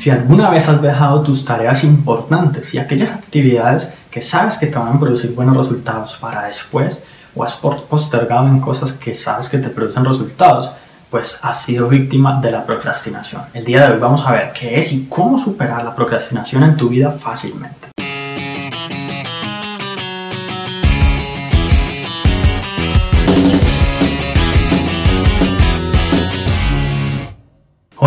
Si alguna vez has dejado tus tareas importantes y aquellas actividades que sabes que te van a producir buenos resultados para después, o has postergado en cosas que sabes que te producen resultados, pues has sido víctima de la procrastinación. El día de hoy vamos a ver qué es y cómo superar la procrastinación en tu vida fácilmente.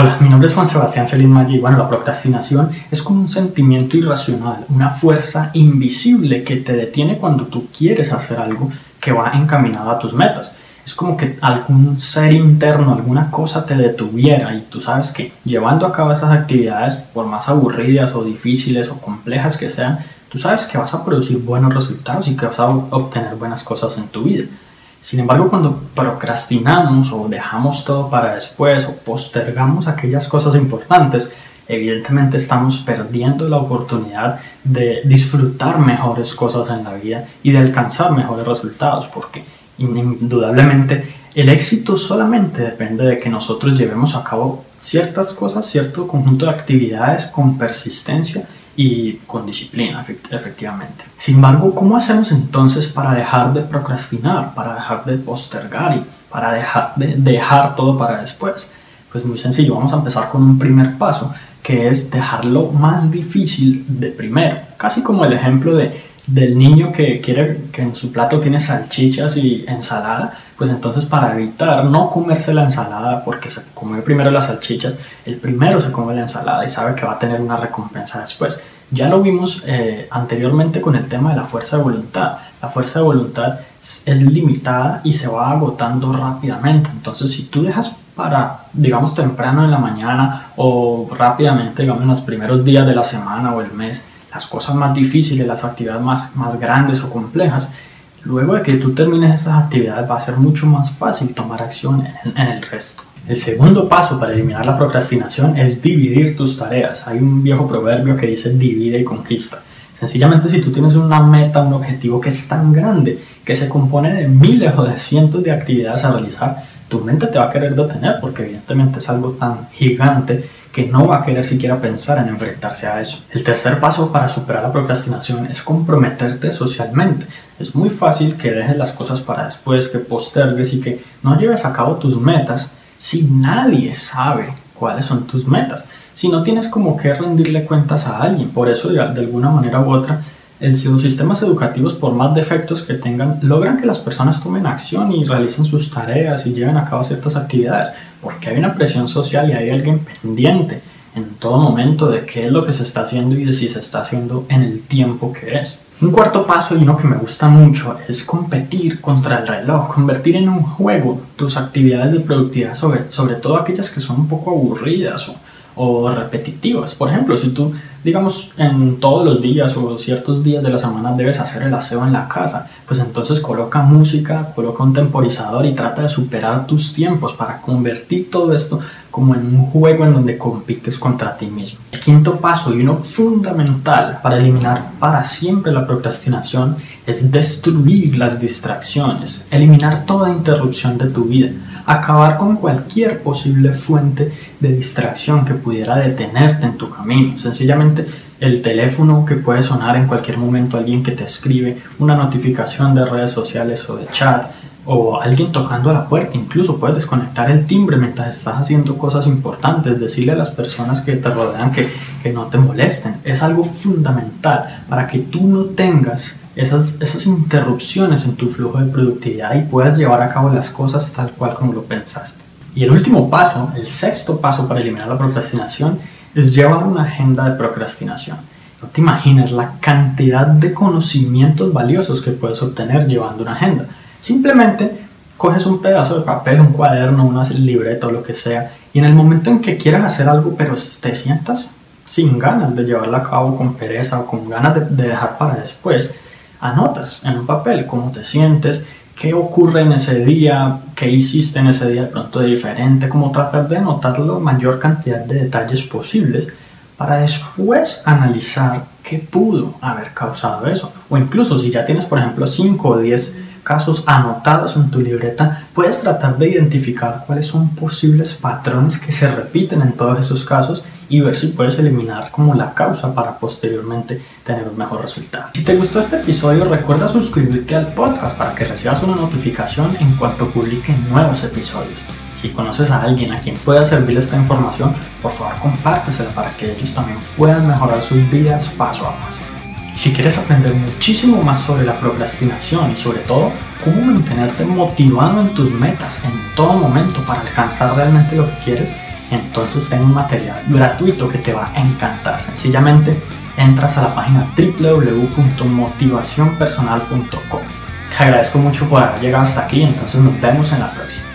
Hola, mi nombre es Juan Sebastián Celine Maggi y bueno, la procrastinación es como un sentimiento irracional, una fuerza invisible que te detiene cuando tú quieres hacer algo que va encaminado a tus metas. Es como que algún ser interno, alguna cosa te detuviera y tú sabes que llevando a cabo esas actividades, por más aburridas o difíciles o complejas que sean, tú sabes que vas a producir buenos resultados y que vas a obtener buenas cosas en tu vida. Sin embargo, cuando procrastinamos o dejamos todo para después o postergamos aquellas cosas importantes, evidentemente estamos perdiendo la oportunidad de disfrutar mejores cosas en la vida y de alcanzar mejores resultados, porque indudablemente el éxito solamente depende de que nosotros llevemos a cabo ciertas cosas, cierto conjunto de actividades con persistencia y con disciplina, efectivamente. Sin embargo, ¿cómo hacemos entonces para dejar de procrastinar, para dejar de postergar y para dejar de dejar todo para después? Pues muy sencillo, vamos a empezar con un primer paso, que es dejarlo más difícil de primero. Casi como el ejemplo de, del niño que quiere que en su plato tiene salchichas y ensalada, pues entonces para evitar no comerse la ensalada porque se come primero las salchichas, el primero se come la ensalada y sabe que va a tener una recompensa después. Ya lo vimos eh, anteriormente con el tema de la fuerza de voluntad. La fuerza de voluntad es limitada y se va agotando rápidamente. Entonces, si tú dejas para, digamos, temprano en la mañana o rápidamente, digamos, en los primeros días de la semana o el mes, las cosas más difíciles, las actividades más, más grandes o complejas, Luego de que tú termines esas actividades va a ser mucho más fácil tomar acción en, el resto. El segundo paso para eliminar la procrastinación es dividir tus tareas. Hay un viejo proverbio que dice divide y conquista. Sencillamente si tú tienes una meta, un objetivo que es tan grande, que se compone de miles o de cientos de actividades a realizar, tu mente te va a querer detener porque evidentemente es algo tan gigante que no va a querer siquiera pensar en enfrentarse a eso. El tercer paso para superar la procrastinación es comprometerte socialmente. Es muy fácil que dejes las cosas para después, que postergues y que no lleves a cabo tus metas si nadie sabe cuáles son tus metas. Si no tienes como que rendirle cuentas a alguien. Por eso, de alguna manera u otra, los sistemas educativos, por más defectos que tengan, logran que las personas tomen acción y realicen sus tareas y lleven a cabo ciertas actividades, porque hay una presión social y hay alguien pendiente en todo momento de qué es lo que se está haciendo y de si se está haciendo en el tiempo que es. Un cuarto paso y uno que me gusta mucho es competir contra el reloj, convertir en un juego tus actividades de productividad, sobre, sobre todo aquellas que son un poco aburridas o, o repetitivas. Por ejemplo, si tú, digamos, en todos los días o ciertos días de la semana debes hacer el aseo en la casa, pues entonces coloca música, coloca un temporizador y trata de superar tus tiempos para convertir todo esto como en un juego en donde compites contra ti mismo. El quinto paso y uno fundamental para eliminar para siempre la procrastinación es destruir las distracciones, eliminar toda interrupción de tu vida acabar con cualquier posible fuente de distracción que pudiera detenerte en tu camino. Sencillamente el teléfono que puede sonar en cualquier momento, alguien que te escribe, una notificación de redes sociales o de chat, o alguien tocando a la puerta, incluso puedes desconectar el timbre mientras estás haciendo cosas importantes, decirle a las personas que te rodean que, que no te molesten. Es algo fundamental para que tú no tengas esas, esas interrupciones en tu flujo de productividad y puedas llevar a cabo las cosas tal cual como lo pensaste. Y el último paso, el sexto paso para eliminar la procrastinación, es llevar una agenda de procrastinación. No te imaginas la cantidad de conocimientos valiosos que puedes obtener llevando una agenda. Simplemente coges un pedazo de papel, un cuaderno, una libreta o lo que sea, y en el momento en que quieras hacer algo, pero te sientas sin ganas de llevarla a cabo, con pereza o con ganas de, de dejar para después, anotas en un papel cómo te sientes, qué ocurre en ese día, qué hiciste en ese día de pronto de diferente, como tratar de anotar la mayor cantidad de detalles posibles para después analizar qué pudo haber causado eso. O incluso si ya tienes, por ejemplo, 5 o 10 casos anotados en tu libreta, puedes tratar de identificar cuáles son posibles patrones que se repiten en todos esos casos y ver si puedes eliminar como la causa para posteriormente tener un mejor resultado. Si te gustó este episodio, recuerda suscribirte al podcast para que recibas una notificación en cuanto publique nuevos episodios. Si conoces a alguien a quien pueda servir esta información, por favor compártesela para que ellos también puedan mejorar sus vidas paso a paso. Si quieres aprender muchísimo más sobre la procrastinación y sobre todo cómo mantenerte motivado en tus metas en todo momento para alcanzar realmente lo que quieres, entonces tengo un material gratuito que te va a encantar. Sencillamente entras a la página www.motivacionpersonal.com. Te agradezco mucho por haber llegado hasta aquí, entonces nos vemos en la próxima.